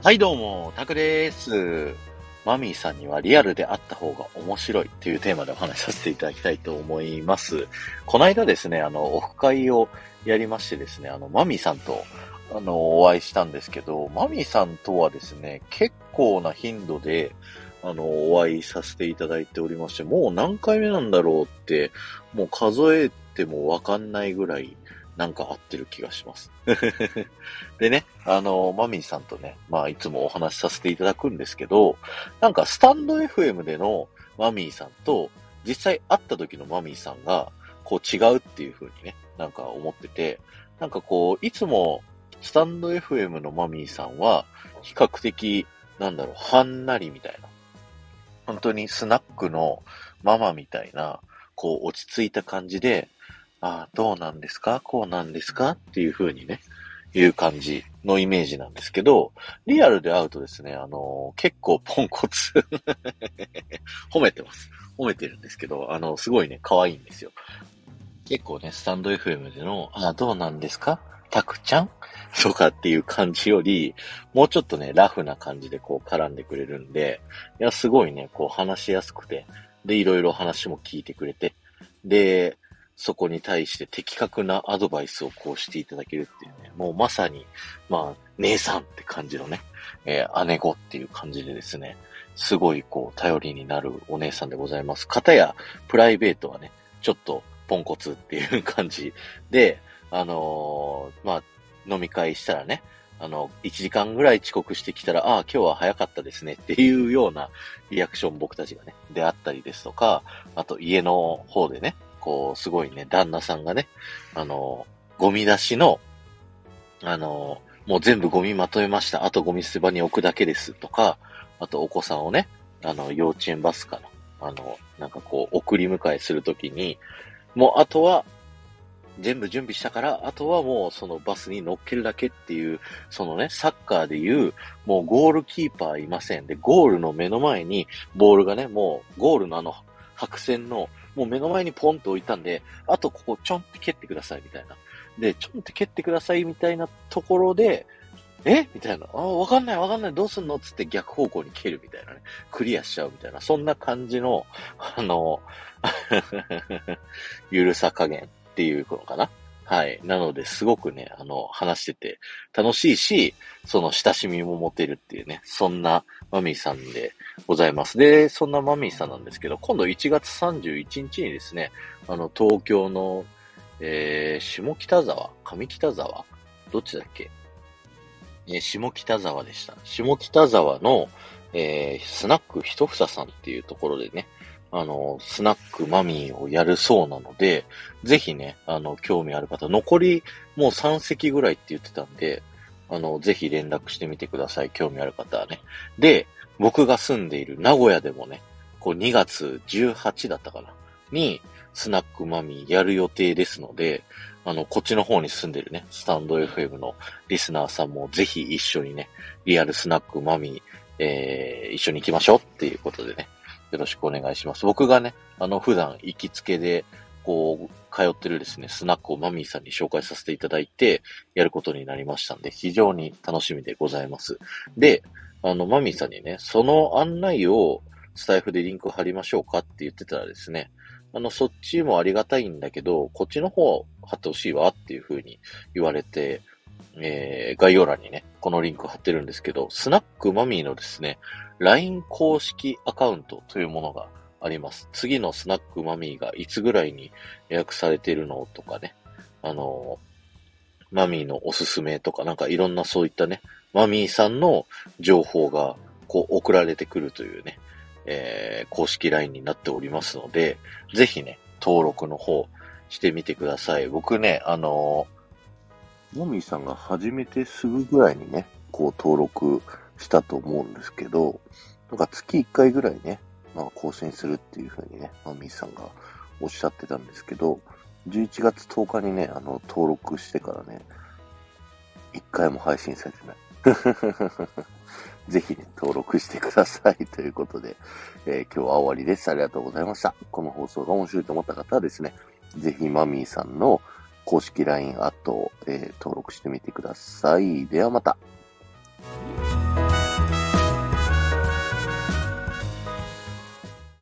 はいどうも、タクです。マミーさんにはリアルであった方が面白いというテーマでお話しさせていただきたいと思います。この間ですね、あの、オフ会をやりましてですね、あの、マミーさんと、あの、お会いしたんですけど、マミーさんとはですね、結構な頻度で、あの、お会いさせていただいておりまして、もう何回目なんだろうって、もう数えてもわかんないぐらい、なんか合ってる気がします。でね、あの、マミーさんとね、まあいつもお話しさせていただくんですけど、なんかスタンド FM でのマミーさんと、実際会った時のマミーさんが、こう違うっていう風にね、なんか思ってて、なんかこう、いつもスタンド FM のマミーさんは、比較的、なんだろう、はんなりみたいな。本当にスナックのママみたいな、こう落ち着いた感じで、ああ、どうなんですか？こうなんですか？っていう風にね、いう感じのイメージなんですけど、リアルで会うとですね、あのー、結構ポンコツ。褒めてます。褒めてるんですけど、あの、すごいね、可愛いんですよ。結構ね、スタンド FM での、あ、どうなんですか？たくちゃん？とかっていう感じより、もうちょっとね、ラフな感じでこう絡んでくれるんで、いや、すごいね、こう話しやすくて、で、いろいろ話も聞いてくれて、で、そこに対して的確なアドバイスをこうしていただけるっていうね、もうまさに、まあ、姉さんって感じのね、えー、姉子っていう感じでですね、すごいこう、頼りになるお姉さんでございます。方や、プライベートはね、ちょっとポンコツっていう感じで、あのー、まあ、飲み会したらね、あの、1時間ぐらい遅刻してきたら、ああ、今日は早かったですねっていうようなリアクション僕たちがね、出会ったりですとか、あと家の方でね、こう、すごいね、旦那さんがね、あの、ゴミ出しの、あの、もう全部ゴミまとめました。あとゴミ捨て場に置くだけですとか、あとお子さんをね、あの、幼稚園バスかな。あの、なんかこう、送り迎えするときに、もうあとは、全部準備したから、あとはもうそのバスに乗っけるだけっていう、そのね、サッカーでいう、もうゴールキーパーいません。で、ゴールの目の前にボールがね、もうゴールのあの白線のもう目の前にポンと置いたんで、あとここちょんって蹴ってくださいみたいな。で、ちょんって蹴ってくださいみたいなところで、え？みたいな。あ、わかんないわかんない。どうすんの？つって逆方向に蹴るみたいなね。クリアしちゃうみたいな。そんな感じの、あの、ゆるさ加減っていうのかな。はい。なので、すごくね、あの、話してて楽しいし、その親しみも持てるっていうね、そんなマミーさんでございます。で、そんなマミーさんなんですけど、今度1月31日にですね、あの、東京の、えー、下北沢上北沢どっちだっけ？えー、下北沢でした。下北沢の、えー、スナックひとふささんっていうところでね、あの、スナックマミーをやるそうなので、ぜひね、あの、興味ある方、残りもう3席ぐらいって言ってたんで、あの、ぜひ連絡してみてください。興味ある方はね。で、僕が住んでいる名古屋でもね、こう2月18だったかなに、スナックマミーやる予定ですので、あの、こっちの方に住んでるね、スタンド FM のリスナーさんもぜひ一緒にね、リアルスナックマミー、えー、一緒に行きましょうっていうことでね、よろしくお願いします。僕がね、あの、普段行きつけで、こう、通ってるですね、スナックをマミーさんに紹介させていただいて、やることになりましたんで、非常に楽しみでございます。で、あの、マミーさんにね、その案内をスタイフでリンク貼りましょうかって言ってたらですね、あの、そっちもありがたいんだけど、こっちの方貼ってほしいわっていう風に言われて、えー、概要欄にね、このリンク貼ってるんですけど、スナックマミーのですね、LINE 公式アカウントというものがあります。次のスナックマミーがいつぐらいに予約されているのとかね、あの、マミーのおすすめとか、なんかいろんなそういったね、マミーさんの情報がこう送られてくるというね、えー、公式 LINE になっておりますので、ぜひね、登録の方してみてください。僕ね、あのー、マミーさんが始めてすぐぐらいにね、こう登録したと思うんですけど、なんか月1回ぐらいね、まあ、更新するっていう風にね、マミーさんがおっしゃってたんですけど、11月10日にね、あの、登録してからね、1回も配信されてない。ぜひね、登録してください。ということで、えー、今日は終わりです。ありがとうございました。この放送が面白いと思った方はですね、ぜひマミーさんの公式 LINE アットを、えー、登録してみてください。ではまた。